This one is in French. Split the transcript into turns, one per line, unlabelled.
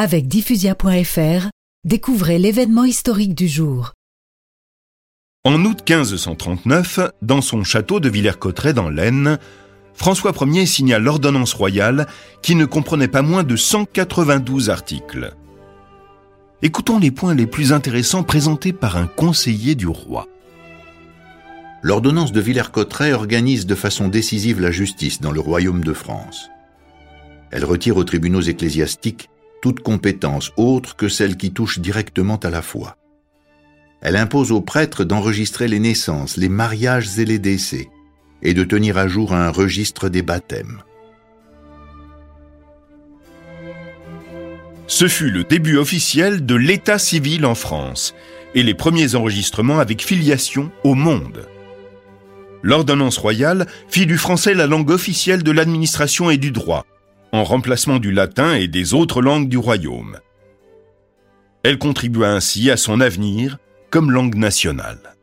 Avec diffusia.fr, découvrez l'événement historique du jour.
En août 1539, dans son château de Villers-Cotterêts dans l'Aisne, François Ier signa l'ordonnance royale qui ne comprenait pas moins de 192 articles. Écoutons les points les plus intéressants présentés par un conseiller du roi.
L'ordonnance de Villers-Cotterêts organise de façon décisive la justice dans le royaume de France. Elle retire aux tribunaux ecclésiastiques toute compétence autre que celle qui touche directement à la foi. Elle impose aux prêtres d'enregistrer les naissances, les mariages et les décès, et de tenir à jour un registre des baptêmes.
Ce fut le début officiel de l'état civil en France et les premiers enregistrements avec filiation au monde. L'ordonnance royale fit du français la langue officielle de l'administration et du droit, en remplacement du latin et des autres langues du royaume. Elle contribua ainsi à son avenir comme langue nationale.